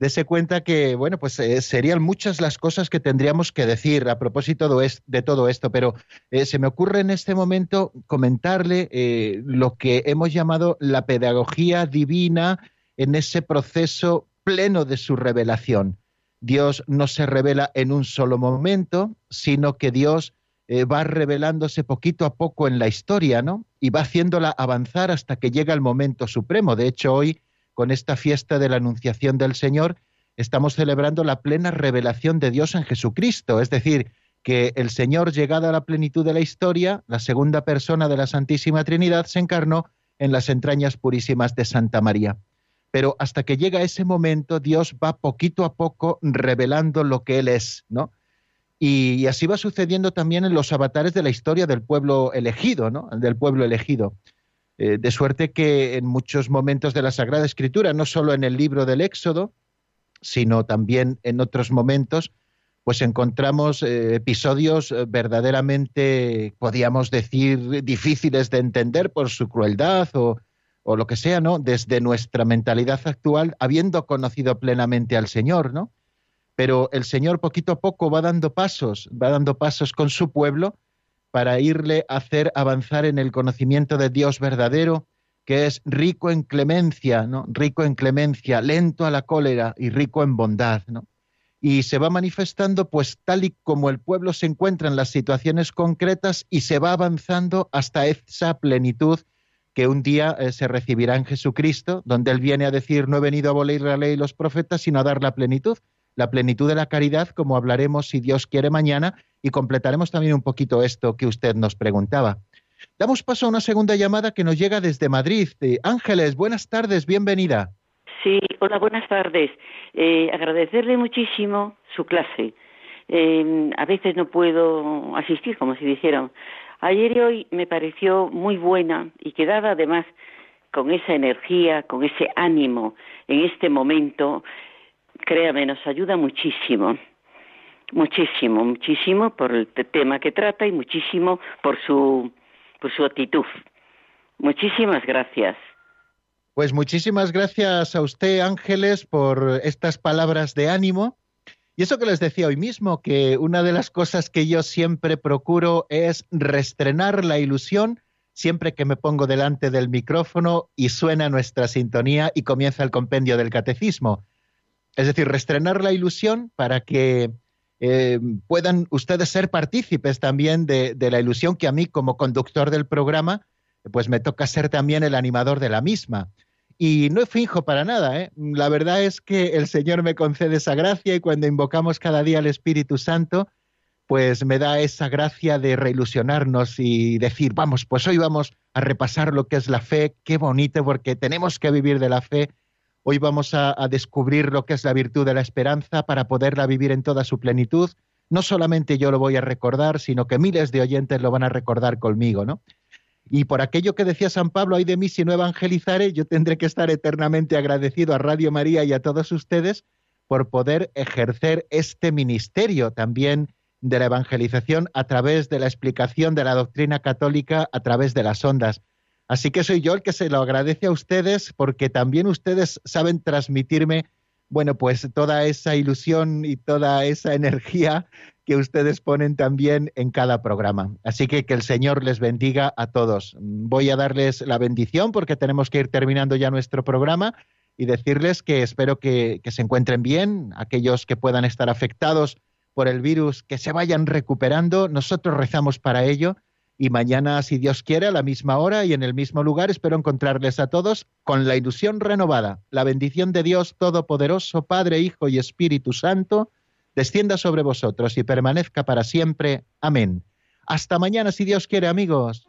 dese cuenta que, bueno, pues eh, serían muchas las cosas que tendríamos que decir a propósito de, todo esto, pero eh, se me ocurre en este momento comentarle eh, lo que hemos llamado la pedagogía divina en ese proceso pleno de su revelación. Dios no se revela en un solo momento, sino que Dios va revelándose poquito a poco en la historia, ¿no? Y va haciéndola avanzar hasta que llega el momento supremo. De hecho, hoy con esta fiesta de la Anunciación del Señor, estamos celebrando la plena revelación de Dios en Jesucristo, es decir, que el Señor, llegado a la plenitud de la historia, la segunda persona de la Santísima Trinidad, se encarnó en las entrañas purísimas de Santa María. Pero hasta que llega ese momento, Dios va poquito a poco revelando lo que Él es, ¿no? Y, así va sucediendo también en los avatares de la historia del pueblo elegido, ¿no? Del pueblo elegido. Eh, de suerte que en muchos momentos de la Sagrada Escritura, no solo en el libro del Éxodo, sino también en otros momentos, pues encontramos eh, episodios eh, verdaderamente, podríamos decir, difíciles de entender por su crueldad o, o, lo que sea, ¿no? Desde nuestra mentalidad actual, habiendo conocido plenamente al Señor, ¿no? Pero el Señor poquito a poco va dando pasos, va dando pasos con su pueblo para irle a hacer avanzar en el conocimiento de Dios verdadero, que es rico en clemencia, ¿no? Rico en clemencia, lento a la cólera y rico en bondad, ¿no? Y se va manifestando pues tal y como el pueblo se encuentra en las situaciones concretas y se va avanzando hasta esa plenitud que un día eh, se recibirá en Jesucristo, donde Él viene a decir, no he venido a abolir la ley y los profetas, sino a dar la plenitud la plenitud de la caridad, como hablaremos si Dios quiere mañana, y completaremos también un poquito esto que usted nos preguntaba. Damos paso a una segunda llamada que nos llega desde Madrid. Eh, Ángeles, buenas tardes, bienvenida. Sí, hola, buenas tardes. Eh, agradecerle muchísimo su clase. Eh, a veces no puedo asistir, como si dijeran. Ayer y hoy me pareció muy buena y quedaba además con esa energía, con ese ánimo en este momento créame, nos ayuda muchísimo, muchísimo, muchísimo por el tema que trata y muchísimo por su, por su actitud. Muchísimas gracias. Pues muchísimas gracias a usted, Ángeles, por estas palabras de ánimo. Y eso que les decía hoy mismo, que una de las cosas que yo siempre procuro es restrenar la ilusión siempre que me pongo delante del micrófono y suena nuestra sintonía y comienza el compendio del catecismo. Es decir, restrenar la ilusión para que eh, puedan ustedes ser partícipes también de, la ilusión que a mí como conductor del programa, pues me toca ser también el animador de la misma. Y no finjo para nada, ¿eh? La verdad es que el Señor me concede esa gracia y cuando invocamos cada día al Espíritu Santo, pues me da esa gracia de reilusionarnos y decir, vamos, pues hoy vamos a repasar lo que es la fe, qué bonito, porque tenemos que vivir de la fe Hoy vamos a, descubrir lo que es la virtud de la esperanza para poderla vivir en toda su plenitud. No solamente yo lo voy a recordar, sino que miles de oyentes lo van a recordar conmigo, ¿no? Y por aquello que decía San Pablo, hay de mí si no evangelizare, yo tendré que estar eternamente agradecido a Radio María y a todos ustedes por poder ejercer este ministerio también de la evangelización a través de la explicación de la doctrina católica a través de las ondas. Así que soy yo el que se lo agradece a ustedes porque también ustedes saben transmitirme, bueno, pues toda esa ilusión y toda esa energía que ustedes ponen también en cada programa. Así que que el Señor les bendiga a todos. Voy a darles la bendición porque tenemos que ir terminando ya nuestro programa y decirles que espero que, que se encuentren bien, aquellos que puedan estar afectados por el virus, que se vayan recuperando. Nosotros rezamos para ello y mañana, si Dios quiere, a la misma hora y en el mismo lugar, espero encontrarles a todos con la ilusión renovada. La bendición de Dios Todopoderoso, Padre, Hijo y Espíritu Santo, descienda sobre vosotros y permanezca para siempre. Amén. Hasta mañana, si Dios quiere, amigos.